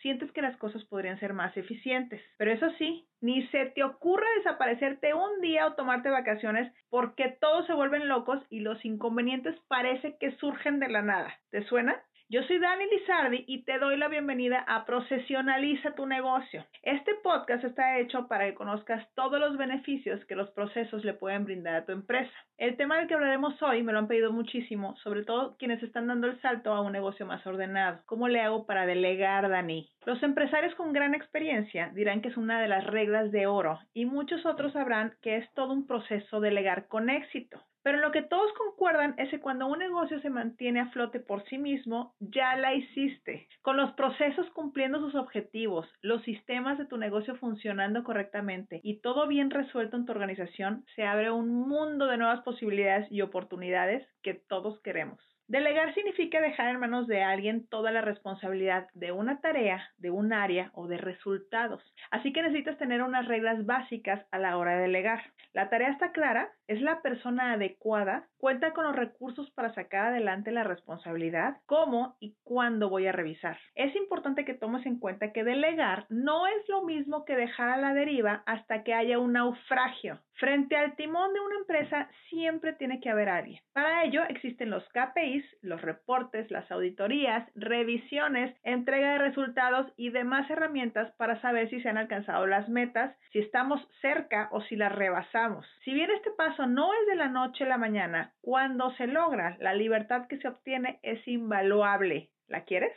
sientes que las cosas podrían ser más eficientes. Pero eso sí, ni se te ocurra desaparecerte un día o tomarte vacaciones porque todos se vuelven locos y los inconvenientes parece que surgen de la nada. ¿Te suena? Yo soy Dani Lizardi y te doy la bienvenida a Procesionaliza tu negocio. Este podcast está hecho para que conozcas todos los beneficios que los procesos le pueden brindar a tu empresa. El tema del que hablaremos hoy me lo han pedido muchísimo, sobre todo quienes están dando el salto a un negocio más ordenado. ¿Cómo le hago para delegar, Dani? Los empresarios con gran experiencia dirán que es una de las reglas de oro y muchos otros sabrán que es todo un proceso delegar con éxito. Pero lo que todos concuerdan es que cuando un negocio se mantiene a flote por sí mismo, ya la hiciste. Con los procesos cumpliendo sus objetivos, los sistemas de tu negocio funcionando correctamente y todo bien resuelto en tu organización, se abre un mundo de nuevas posibilidades y oportunidades que todos queremos. Delegar significa dejar en manos de alguien toda la responsabilidad de una tarea, de un área o de resultados. Así que necesitas tener unas reglas básicas a la hora de delegar. La tarea está clara, es la persona adecuada, cuenta con los recursos para sacar adelante la responsabilidad, cómo y cuándo voy a revisar. Es importante que tomes en cuenta que delegar no es lo mismo que dejar a la deriva hasta que haya un naufragio. Frente al timón de una empresa siempre tiene que haber alguien. Para ello existen los KPIs, los reportes, las auditorías, revisiones, entrega de resultados y demás herramientas para saber si se han alcanzado las metas, si estamos cerca o si las rebasamos. Si bien este paso no es de la noche a la mañana, cuando se logra, la libertad que se obtiene es invaluable. ¿La quieres?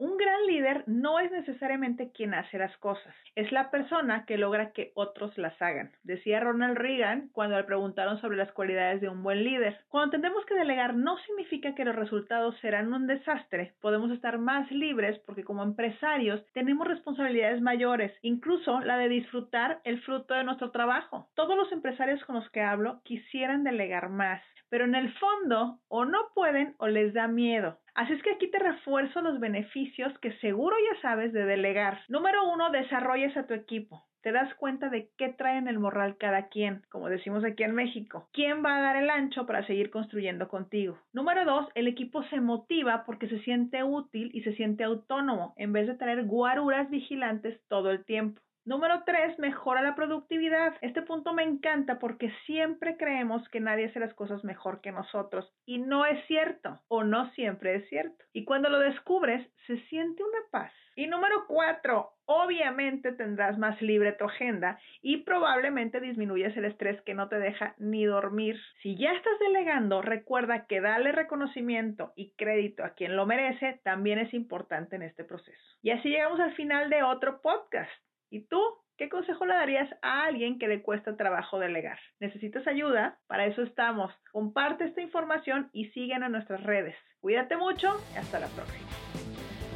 Un gran líder no es necesariamente quien hace las cosas, es la persona que logra que otros las hagan. Decía Ronald Reagan cuando le preguntaron sobre las cualidades de un buen líder. Cuando entendemos que delegar no significa que los resultados serán un desastre, podemos estar más libres porque como empresarios tenemos responsabilidades mayores, incluso la de disfrutar el fruto de nuestro trabajo. Todos los empresarios con los que hablo quisieran delegar más, pero en el fondo o no pueden o les da miedo. Así es que aquí te refuerzo los beneficios que seguro ya sabes de delegar. Número uno, desarrollas a tu equipo. Te das cuenta de qué trae en el morral cada quien, como decimos aquí en México. ¿Quién va a dar el ancho para seguir construyendo contigo? Número dos, el equipo se motiva porque se siente útil y se siente autónomo, en vez de traer guaruras vigilantes todo el tiempo. Número tres, mejora la productividad. Este punto me encanta porque siempre creemos que nadie hace las cosas mejor que nosotros y no es cierto o no siempre es cierto. Y cuando lo descubres, se siente una paz. Y número cuatro, obviamente tendrás más libre tu agenda y probablemente disminuyes el estrés que no te deja ni dormir. Si ya estás delegando, recuerda que darle reconocimiento y crédito a quien lo merece también es importante en este proceso. Y así llegamos al final de otro podcast. ¿Y tú? ¿Qué consejo le darías a alguien que le cuesta trabajo delegar? ¿Necesitas ayuda? Para eso estamos. Comparte esta información y síguenos en nuestras redes. Cuídate mucho y hasta la próxima.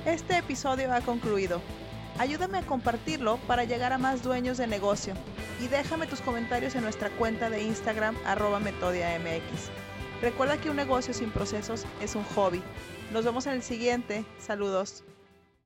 Este episodio ha concluido. Ayúdame a compartirlo para llegar a más dueños de negocio y déjame tus comentarios en nuestra cuenta de Instagram arroba metodiamx. Recuerda que un negocio sin procesos es un hobby. Nos vemos en el siguiente. Saludos.